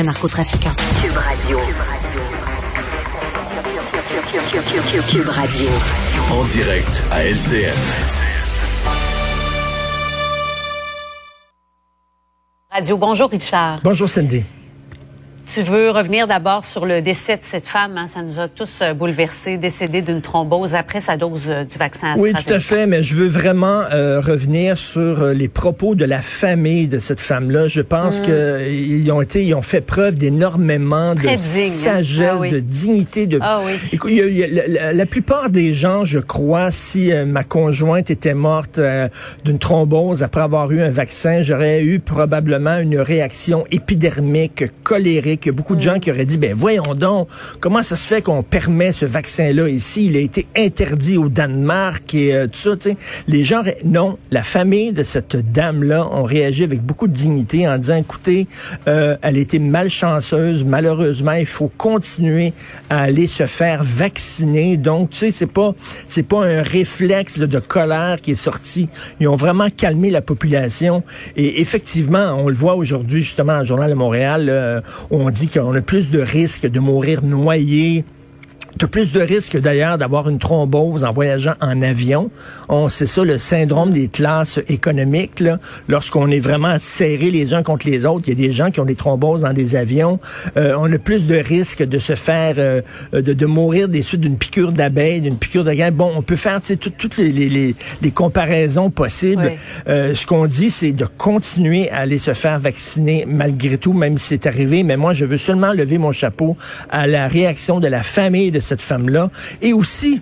narcotrafiquant. Cube Radio. Cube Radio. En direct à LCN. Radio. Bonjour, Richard. Bonjour, Cindy. Tu veux revenir d'abord sur le décès de cette femme. Hein? Ça nous a tous euh, bouleversés, décédée d'une thrombose après sa dose euh, du vaccin Oui, tout à fait, mais je veux vraiment euh, revenir sur les propos de la famille de cette femme-là. Je pense mm. qu'ils ont été, ils ont fait preuve d'énormément de hein? sagesse, ah de dignité. De... Ah oui. Écoute, la, plupart des gens, je crois, si ma conjointe était morte d'une thrombose après avoir eu un vaccin, j'aurais eu probablement une réaction épidermique, colérique qu'il y a beaucoup de gens qui auraient dit, ben voyons donc, comment ça se fait qu'on permet ce vaccin-là ici? Il a été interdit au Danemark et euh, tout ça. sais. Les gens, non, la famille de cette dame-là ont réagi avec beaucoup de dignité en disant, écoutez, euh, elle était malchanceuse, malheureusement, il faut continuer à aller se faire vacciner. Donc, tu sais, c'est pas, c'est pas un réflexe de colère qui est sorti. Ils ont vraiment calmé la population. Et effectivement, on le voit aujourd'hui justement dans le Journal de Montréal, euh, dit qu'on a plus de risques de mourir noyé tu as plus de risques d'ailleurs d'avoir une thrombose en voyageant en avion. On c'est ça le syndrome des classes économiques. Lorsqu'on est vraiment serrés les uns contre les autres, il y a des gens qui ont des thromboses dans des avions. Euh, on a plus de risques de se faire, euh, de, de, mourir des suites d'une piqûre d'abeille, d'une piqûre de graine. Bon, on peut faire toutes les, les, les, comparaisons possibles. Euh, ce qu'on dit, c'est de continuer à aller se faire vacciner malgré tout, même si c'est arrivé. Mais moi, je veux seulement lever mon chapeau à la réaction de la famille de cette femme-là. Et aussi,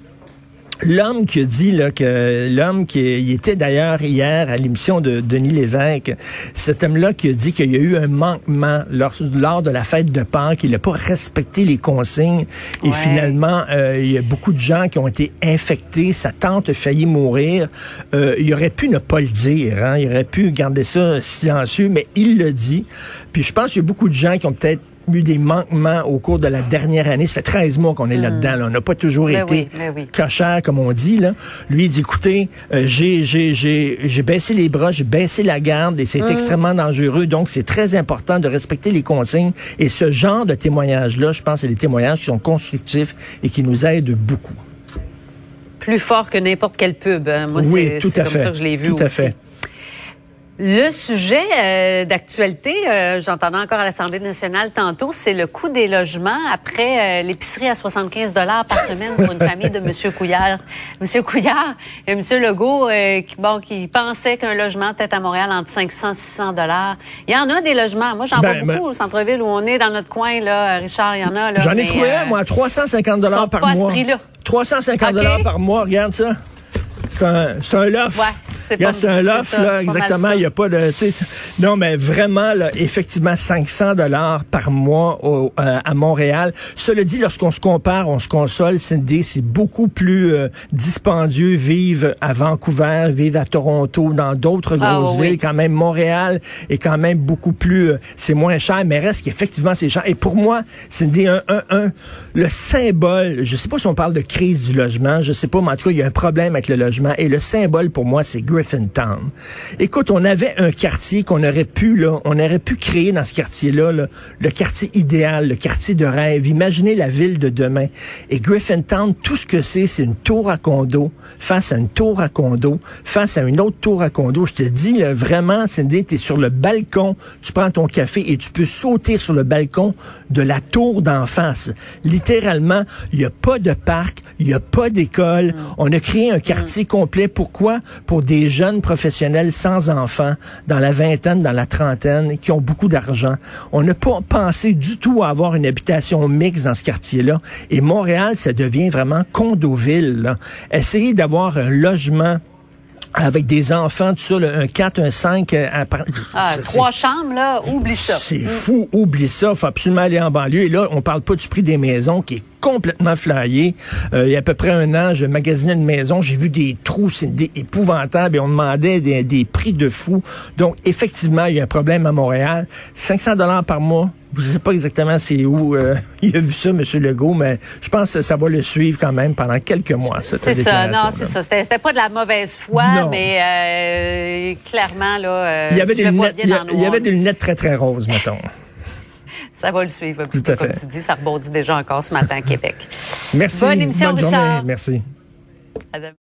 L'homme qui a dit là, que l'homme qui était d'ailleurs hier à l'émission de Denis Lévesque, cet homme-là qui a dit qu'il y a eu un manquement lors, lors de la fête de Pâques, qu'il n'a pas respecté les consignes et finalement euh, il y a beaucoup de gens qui ont été infectés, sa tante a failli mourir. Euh, il aurait pu ne pas le dire, hein, il aurait pu garder ça silencieux, mais il le dit. Puis je pense qu'il y a beaucoup de gens qui ont peut-être eu des manquements au cours de la dernière année. Ça fait 13 mois qu'on est hmm. là-dedans. On n'a pas toujours ben été oui, ben comme on dit. Là. Lui, il dit, écoutez, euh, j'ai, j'ai, j'ai, j'ai baissé les bras, j'ai baissé la garde et c'est hmm. extrêmement dangereux. Donc, c'est très important de respecter les consignes. Et ce genre de témoignages-là, je pense, c'est des témoignages qui sont constructifs et qui nous aident beaucoup. Plus fort que n'importe quel pub. Hein. Moi, oui, tout à comme fait. ça que je l'ai vu tout aussi. À fait. Le sujet euh, d'actualité, euh, j'entendais encore à l'Assemblée nationale tantôt, c'est le coût des logements après euh, l'épicerie à 75 dollars par semaine pour une famille de M. Couillard. M. Couillard et M. Legault qui, bon, qui pensait qu'un logement peut-être à Montréal entre 500 et 600 dollars. Il y en a des logements. Moi, j'en ben, vois beaucoup au centre-ville où on est dans notre coin, là, Richard, il y en a. J'en ai trouvé un, moi, à 350 dollars par pas mois. À ce prix-là. 350 dollars par mois, regarde ça. C'est un, un loft. Ouais. C'est un loft, là, exactement. Il n'y a pas de, non, mais vraiment, là, effectivement, 500 dollars par mois au, euh, à Montréal. Cela dit, lorsqu'on se compare, on se console, c'est beaucoup plus euh, dispendieux vivre à Vancouver, vivre à Toronto, dans d'autres ah, grosses villes. Quand même, Montréal est quand même beaucoup plus, euh, c'est moins cher, mais reste qu'effectivement, c'est cher. Et pour moi, c'est un, un, un, le symbole, je sais pas si on parle de crise du logement, je sais pas, mais en tout cas, il y a un problème avec le logement. Et le symbole, pour moi, c'est Griffintown. Écoute, on avait un quartier qu'on aurait pu, là, on aurait pu créer dans ce quartier-là, le quartier idéal, le quartier de rêve. Imaginez la ville de demain. Et Griffintown, tout ce que c'est, c'est une tour à condo face à une tour à condo, face à une autre tour à condo. Je te dis, là, vraiment, Cindy, tu es sur le balcon, tu prends ton café et tu peux sauter sur le balcon de la tour d'en face. Littéralement, il n'y a pas de parc, il n'y a pas d'école. On a créé un quartier complet. Pourquoi? Pour des jeunes professionnels sans enfants, dans la vingtaine, dans la trentaine, qui ont beaucoup d'argent. On n'a pas pensé du tout à avoir une habitation mixte dans ce quartier-là. Et Montréal, ça devient vraiment condoville. Là. Essayez d'avoir un logement avec des enfants, tout ça, un 4, un 5. Euh, ah, trois chambres, là, oublie ça. C'est mm. fou, oublie ça. faut absolument aller en banlieue. Et là, on parle pas du prix des maisons qui est complètement flyé. Euh, il y a à peu près un an, je magasinais une maison, j'ai vu des trous, c'est épouvantable et on demandait des, des, prix de fou. Donc, effectivement, il y a un problème à Montréal. 500 dollars par mois. Je sais pas exactement c'est où euh, il a vu ça, M. Legault, mais je pense que ça va le suivre quand même pendant quelques mois. C'est ça, non, c'est ça. C'était pas de la mauvaise foi, mais euh, clairement, là, il y avait, des lunettes, il y avait des lunettes très, très roses, mettons. Ça va le suivre un petit Tout peu, à comme tu dis. Ça rebondit déjà encore ce matin à Québec. Merci. Bonne émission, Bonne journée. Merci. À demain.